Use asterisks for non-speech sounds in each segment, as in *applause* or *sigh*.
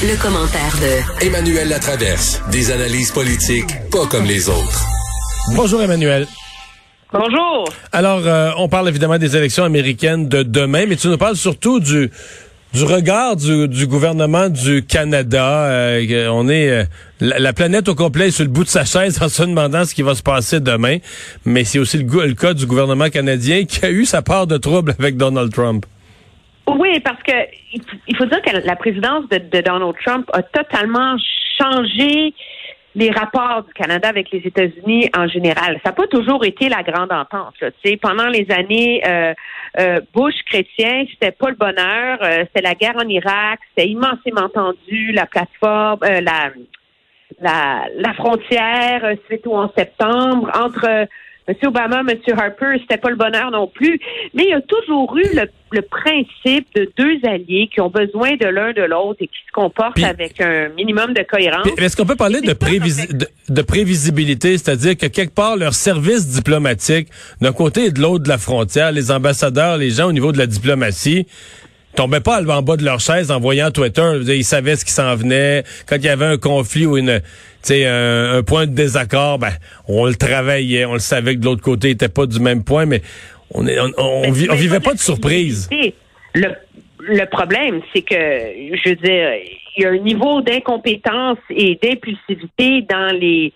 Le, commentaire de Emmanuel Latraverse. Des analyses politiques pas comme les autres. Bonjour Emmanuel. Bonjour. Alors, euh, on parle évidemment des élections américaines de demain, mais tu nous parles surtout du du regard du, du gouvernement du Canada. Euh, on est euh, la, la, planète au complet est sur le bout de sa chaise en se demandant ce qui va se passer demain. Mais c'est aussi le, le cas du gouvernement canadien qui a eu sa part de trouble avec Donald Trump. Oui, parce que il faut dire que la présidence de, Donald Trump a totalement changé les rapports du Canada avec les États-Unis en général. Ça n'a pas toujours été la grande entente. Là. Pendant les années euh, euh, Bush chrétien, c'était pas le bonheur. Euh, c'était la guerre en Irak, c'était immensément tendu, la plateforme, euh, la, la, la frontière, euh, suite au en septembre, entre M. Obama, M. Harper, c'était pas le bonheur non plus. Mais il y a toujours eu le, le principe de deux alliés qui ont besoin de l'un de l'autre et qui se comportent Puis- avec un minimum de cohérence. Est-ce qu'on peut parler prévisi- de, de prévisibilité, c'est-à-dire que quelque part leur service diplomatique, d'un côté et de l'autre de la frontière, les ambassadeurs, les gens au niveau de la diplomatie, tombaient pas en bas de leur chaise en voyant Twitter. Dire, Ils savaient ce qui s'en venait. Quand il y avait un conflit ou une, un, un point de désaccord, ben, on le travaillait, on le savait que de l'autre côté il était pas du même point, mais on, est, on, vivait pas de surprise. le problème, c'est que, je veux dire, il y a un niveau d'incompétence et d'impulsivité dans les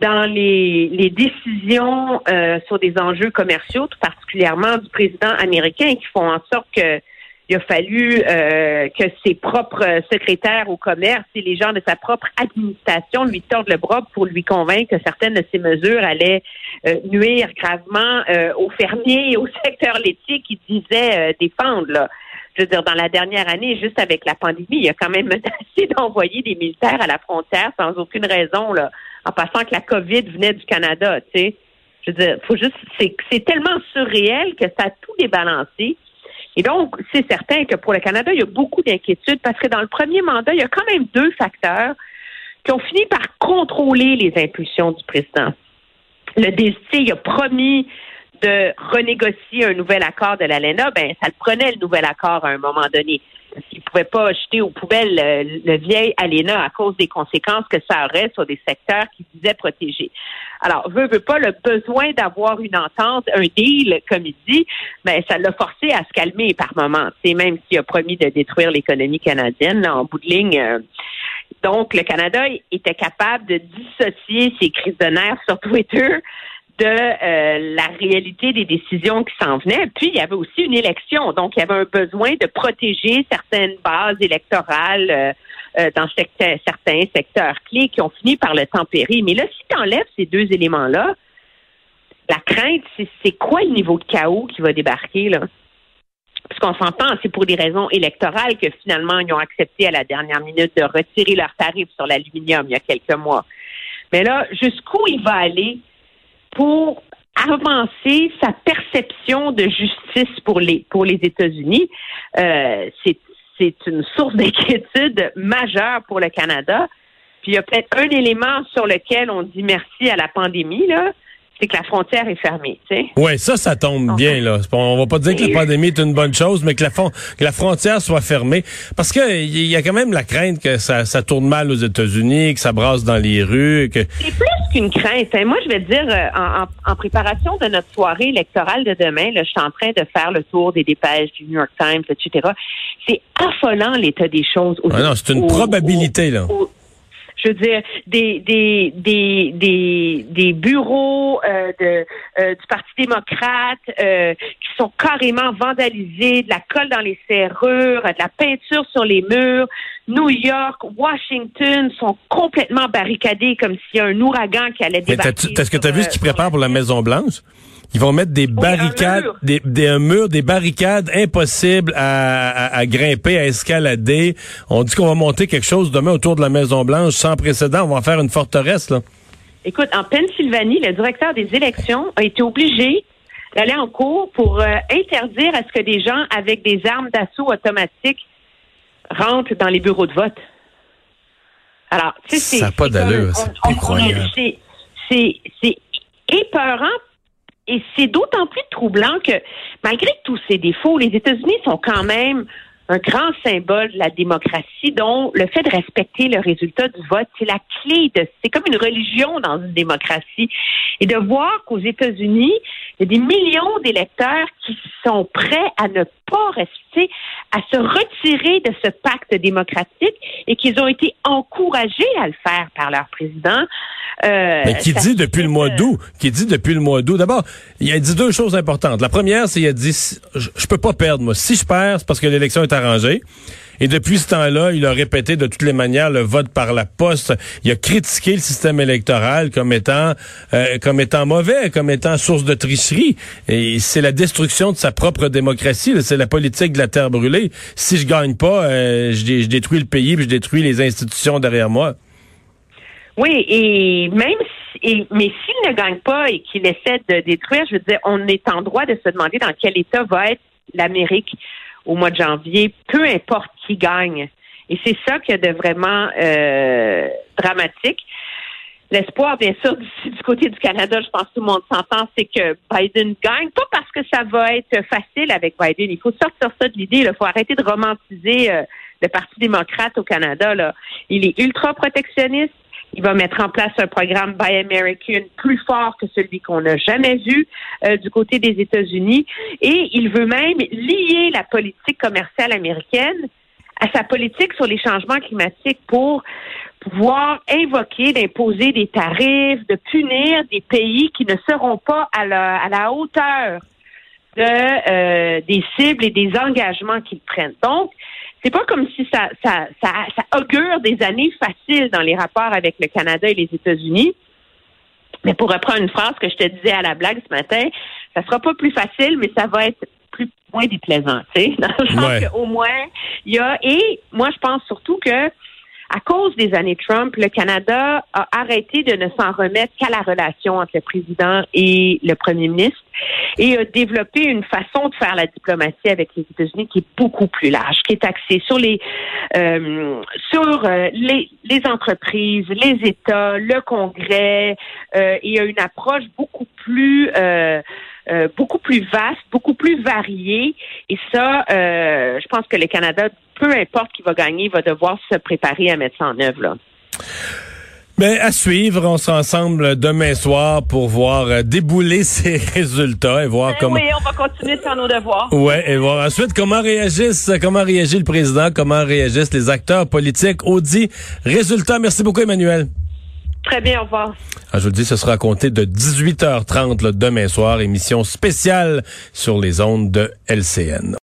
dans les, les décisions euh, sur des enjeux commerciaux, tout particulièrement du président américain, qui font en sorte que il a fallu euh, que ses propres secrétaires au commerce et les gens de sa propre administration lui tordent le bras pour lui convaincre que certaines de ces mesures allaient euh, nuire gravement euh, aux fermiers et au *laughs* secteur laitier qui disaient euh, défendre. Là. Je veux dire, dans la dernière année, juste avec la pandémie, il a quand même *laughs* menacé d'envoyer des militaires à la frontière sans aucune raison, là, en passant que la COVID venait du Canada, tu sais. Je veux dire, faut juste, c'est, c'est tellement surréel que ça a tout débalancé. Et donc, c'est certain que pour le Canada, il y a beaucoup d'inquiétudes parce que dans le premier mandat, il y a quand même deux facteurs qui ont fini par contrôler les impulsions du président. Le il a promis de renégocier un nouvel accord de l'ALENA, ben ça le prenait le nouvel accord à un moment donné. Ne pouvait pas jeter aux poubelles le, vieil ALENA à cause des conséquences que ça aurait sur des secteurs qui disaient protéger. Alors, veut, veut pas, le besoin d'avoir une entente, un deal, comme il dit, ben, ça l'a forcé à se calmer par moment. C'est même s'il a promis de détruire l'économie canadienne, là, en bout de ligne. euh, donc, le Canada était capable de dissocier ses crises de nerfs sur Twitter de euh, la réalité des décisions qui s'en venaient. Puis, il y avait aussi une élection. Donc, il y avait un besoin de protéger certaines bases électorales euh, euh, dans certains secteurs clés qui ont fini par le tempérer. Mais là, si tu enlèves ces deux éléments-là, la crainte, c'est c'est quoi le niveau de chaos qui va débarquer, là? Parce qu'on s'entend, c'est pour des raisons électorales que finalement, ils ont accepté à la dernière minute de retirer leurs tarifs sur l'aluminium il y a quelques mois. Mais là, jusqu'où il va aller pour avancer sa perception de justice pour les pour les États-Unis, euh, c'est c'est une source *laughs* d'inquiétude majeure pour le Canada. Puis il y a peut-être un élément sur lequel on dit merci à la pandémie là, c'est que la frontière est fermée. Tu sais. Ouais, ça, ça tombe bien, là. On va pas dire que la pandémie est une bonne chose, mais que la, fon- que la frontière soit fermée. Parce que il y a quand même la crainte que ça, ça tourne mal aux États-Unis, que ça brasse dans les rues, que. C'est plus qu'une crainte. hein. Moi, je vais te dire, euh, en, en- en préparation de notre soirée électorale de demain, là, je suis en train de faire le tour des dépêches du New York Times, etc. C'est affolant l'état des choses. aux- Ah non, c'est une probabilité, là. Je veux dire, des, des, des, des, des bureaux euh, de, euh, du Parti démocrate euh, qui sont carrément vandalisés, de la colle dans les serrures, de la peinture sur les murs. New York, Washington sont complètement barricadés comme s'il y a un ouragan qui allait débarquer. est-ce que tu as vu ce qu'ils préparent pour la Maison-Blanche? Ils vont mettre des barricades, des, des un mur, des barricades impossibles à, à- à grimper, à escalader. On dit qu'on va monter quelque chose demain autour de la Maison Blanche sans précédent. On va en faire une forteresse là. Écoute, en Pennsylvanie, le directeur des élections a été obligé d'aller en cours pour euh, interdire à ce que des gens avec des armes d'assaut automatiques rentrent dans les bureaux de vote. Alors, tu sais, c'est... Ça a pas d'allure, c'est incroyable. c'est- C'est c'est épeurant et c'est d'autant plus troublant que malgré tous ces défauts, les États-Unis sont quand même un grand symbole de la démocratie dont le fait de respecter le résultat du vote, c'est la clé de, c'est comme une religion dans une démocratie. Et de voir qu'aux États-Unis, il y a des millions d'électeurs qui sont prêts à ne pas rester, à se retirer de ce pacte démocratique et qu'ils ont été encouragés à le faire par leur président. Euh, Mais qui dit depuis le mois d'août, qui dit depuis le mois d'août? D'abord, il a dit deux choses importantes. La première, c'est qu'il a dit, je, je peux pas perdre, moi. Si je perds, c'est parce que l'élection est arrangée. Et depuis ce temps-là, il a répété de toutes les manières le vote par la poste. Il a critiqué le système électoral comme étant euh, comme étant mauvais, comme étant source de tricherie. Et c'est la destruction de sa propre démocratie. C'est la politique de la terre brûlée. Si je gagne pas, euh, je, dé- je détruis le pays, puis je détruis les institutions derrière moi. Oui, et même si, mais s'il ne gagne pas et qu'il essaie de détruire, je veux dire, on est en droit de se demander dans quel état va être l'Amérique au mois de janvier, peu importe qui gagne. Et c'est ça qui est de vraiment euh, dramatique. L'espoir, bien sûr, du, du côté du Canada, je pense que tout le monde s'entend, c'est que Biden gagne, pas parce que ça va être facile avec Biden. Il faut sortir ça de l'idée. Il faut arrêter de romantiser euh, le Parti démocrate au Canada. Là. Il est ultra protectionniste. Il va mettre en place un programme Buy American plus fort que celui qu'on n'a jamais vu euh, du côté des États-Unis. Et il veut même lier la politique commerciale américaine à sa politique sur les changements climatiques pour pouvoir invoquer d'imposer des tarifs, de punir des pays qui ne seront pas à la, à la hauteur de euh, des cibles et des engagements qu'ils prennent. Donc, c'est pas comme si ça, ça, ça, ça augure des années faciles dans les rapports avec le Canada et les États-Unis. Mais pour reprendre une phrase que je te disais à la blague ce matin, ça sera pas plus facile, mais ça va être plus moins déplaisant, tu sais, *laughs* dans le sens Ouais. qu'au moins il y a et moi je pense surtout que à cause des années Trump, le Canada a arrêté de ne s'en remettre qu'à la relation entre le président et le premier ministre et a développé une façon de faire la diplomatie avec les États-Unis qui est beaucoup plus large, qui est axée sur les euh, sur euh, les, les entreprises, les États, le Congrès. Euh, y a une approche beaucoup plus euh, beaucoup plus vaste, beaucoup plus variée. Et ça, euh, je pense que le Canada, peu importe qui va gagner, va devoir se préparer à mettre ça en œuvre. Là. Ben, à suivre, on sera ensemble demain soir pour voir euh, débouler *laughs* ces résultats et voir comment. Eh Oui, on va continuer de faire nos devoirs. Ouais, et voir ensuite comment réagissent, comment réagit le président, comment réagissent les acteurs politiques. Audit, résultat. Merci beaucoup, Emmanuel. Très bien, au revoir. Ah, je vous dis, ce sera à compter de 18h30 là, demain soir, émission spéciale sur les ondes de LCN.